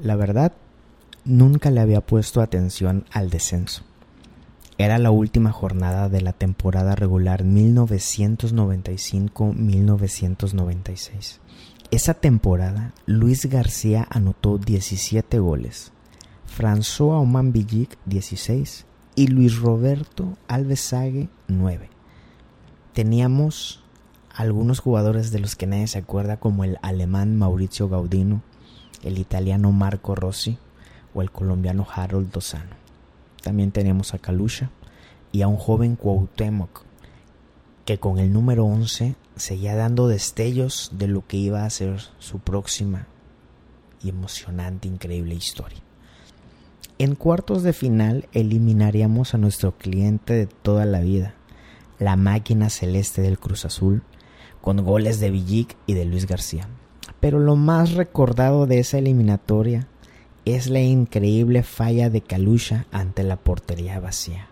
La verdad, nunca le había puesto atención al descenso. Era la última jornada de la temporada regular 1995-1996. Esa temporada, Luis García anotó 17 goles, François Oman Villic 16 y Luis Roberto Alvesague 9. Teníamos algunos jugadores de los que nadie se acuerda como el alemán Mauricio Gaudino, el italiano Marco Rossi o el colombiano Harold Dosano. También teníamos a Kalusha y a un joven Cuauhtémoc que con el número 11 seguía dando destellos de lo que iba a ser su próxima y emocionante, increíble historia. En cuartos de final eliminaríamos a nuestro cliente de toda la vida, la máquina celeste del Cruz Azul, con goles de Villic y de Luis García. Pero lo más recordado de esa eliminatoria es la increíble falla de Calusha ante la portería vacía.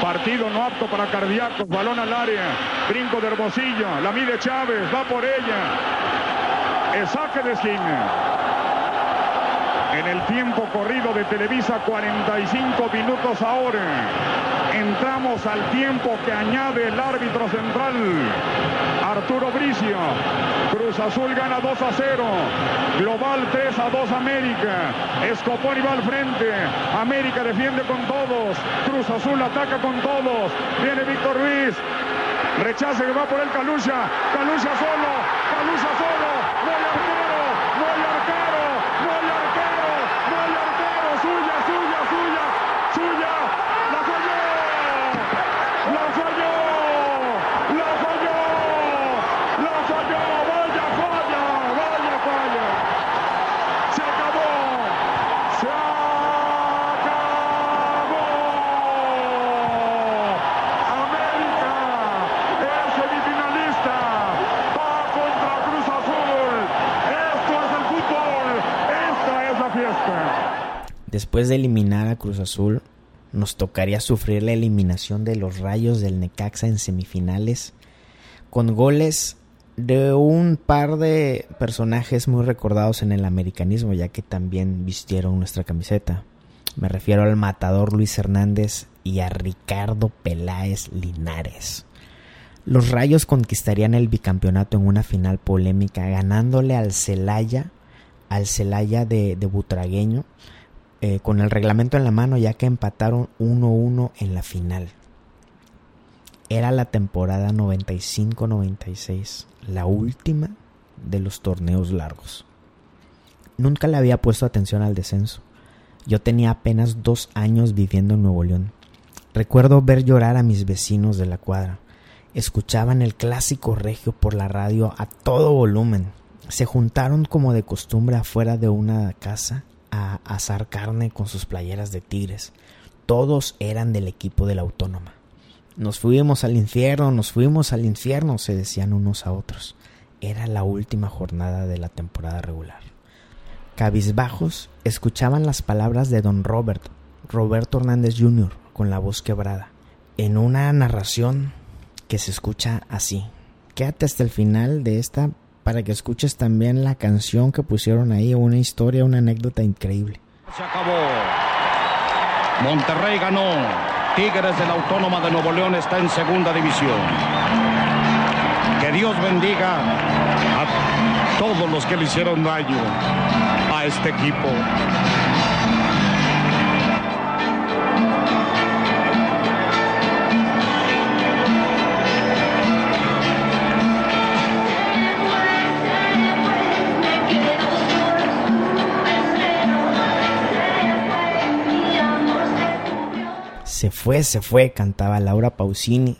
Partido no apto para cardíacos, balón al área, brinco de Hermosillo, la mide Chávez, va por ella. El saque de esquina. En el tiempo corrido de Televisa, 45 minutos ahora. Entramos al tiempo que añade el árbitro central, Arturo Bricio. Cruz Azul gana 2 a 0. Global 3 a 2 América. Escopón va al frente. América defiende con todos. Cruz Azul ataca con todos. Viene Víctor Ruiz. Rechace que va por el Calucha. Calucha solo. Calucha solo. No hay arquero. No hay arquero. No hay arquero. No hay arquero. Suya, suya, suya. Suya. La falló. La falló. La falló. La falló. Vaya falla. Vaya falla. Se acabó. Se acabó. América es semifinalista. Va contra Cruz Azul. Esto es el fútbol. Esta es la fiesta. Después de eliminar a Cruz Azul, nos tocaría sufrir la eliminación de los Rayos del Necaxa en semifinales, con goles de un par de personajes muy recordados en el americanismo, ya que también vistieron nuestra camiseta. Me refiero al matador Luis Hernández y a Ricardo Peláez Linares. Los Rayos conquistarían el bicampeonato en una final polémica, ganándole al Celaya, al Celaya de, de Butragueño, eh, con el reglamento en la mano, ya que empataron 1-1 en la final. Era la temporada 95-96, la última de los torneos largos. Nunca le había puesto atención al descenso. Yo tenía apenas dos años viviendo en Nuevo León. Recuerdo ver llorar a mis vecinos de la cuadra. Escuchaban el clásico regio por la radio a todo volumen. Se juntaron como de costumbre afuera de una casa a asar carne con sus playeras de tigres. Todos eran del equipo de la autónoma. Nos fuimos al infierno, nos fuimos al infierno, se decían unos a otros. Era la última jornada de la temporada regular. Cabizbajos escuchaban las palabras de don Robert, Roberto Hernández Jr., con la voz quebrada, en una narración que se escucha así. Quédate hasta el final de esta para que escuches también la canción que pusieron ahí, una historia, una anécdota increíble. Se acabó. Monterrey ganó. Tigres de la Autónoma de Nuevo León está en segunda división. Que Dios bendiga a todos los que le hicieron daño a este equipo. Se fue, cantaba Laura Pausini.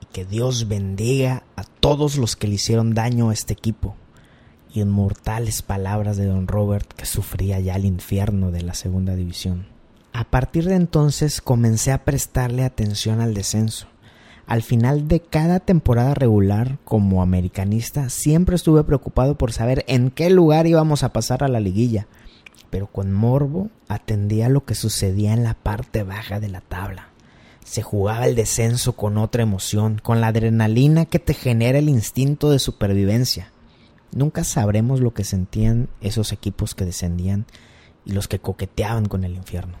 Y que Dios bendiga a todos los que le hicieron daño a este equipo. y inmortales palabras de don Robert que sufría ya el infierno de la segunda división. A partir de entonces comencé a prestarle atención al descenso. Al final de cada temporada regular como americanista siempre estuve preocupado por saber en qué lugar íbamos a pasar a la liguilla, pero con morbo atendía lo que sucedía en la parte baja de la tabla. Se jugaba el descenso con otra emoción, con la adrenalina que te genera el instinto de supervivencia. Nunca sabremos lo que sentían esos equipos que descendían y los que coqueteaban con el infierno.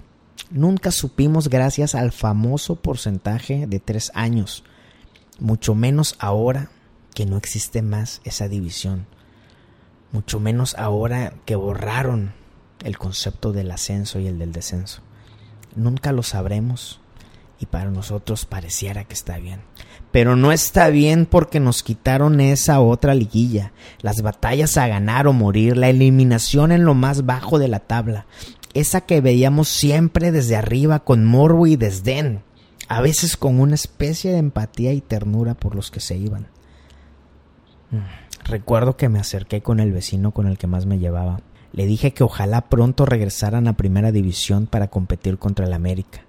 Nunca supimos gracias al famoso porcentaje de tres años, mucho menos ahora que no existe más esa división, mucho menos ahora que borraron el concepto del ascenso y el del descenso. Nunca lo sabremos y para nosotros pareciera que está bien. Pero no está bien porque nos quitaron esa otra liguilla, las batallas a ganar o morir, la eliminación en lo más bajo de la tabla, esa que veíamos siempre desde arriba con morbo y desdén, a veces con una especie de empatía y ternura por los que se iban. Mm, recuerdo que me acerqué con el vecino con el que más me llevaba. Le dije que ojalá pronto regresaran a primera división para competir contra el América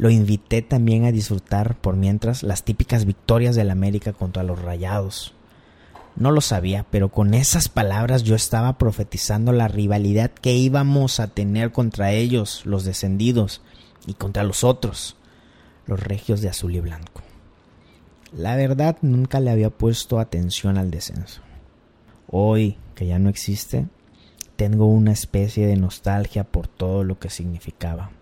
lo invité también a disfrutar por mientras las típicas victorias del América contra los Rayados. No lo sabía, pero con esas palabras yo estaba profetizando la rivalidad que íbamos a tener contra ellos, los descendidos, y contra los otros, los regios de azul y blanco. La verdad nunca le había puesto atención al descenso. Hoy, que ya no existe, tengo una especie de nostalgia por todo lo que significaba.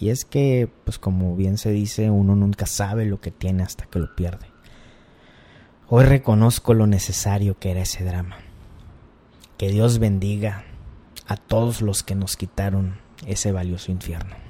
Y es que, pues como bien se dice, uno nunca sabe lo que tiene hasta que lo pierde. Hoy reconozco lo necesario que era ese drama. Que Dios bendiga a todos los que nos quitaron ese valioso infierno.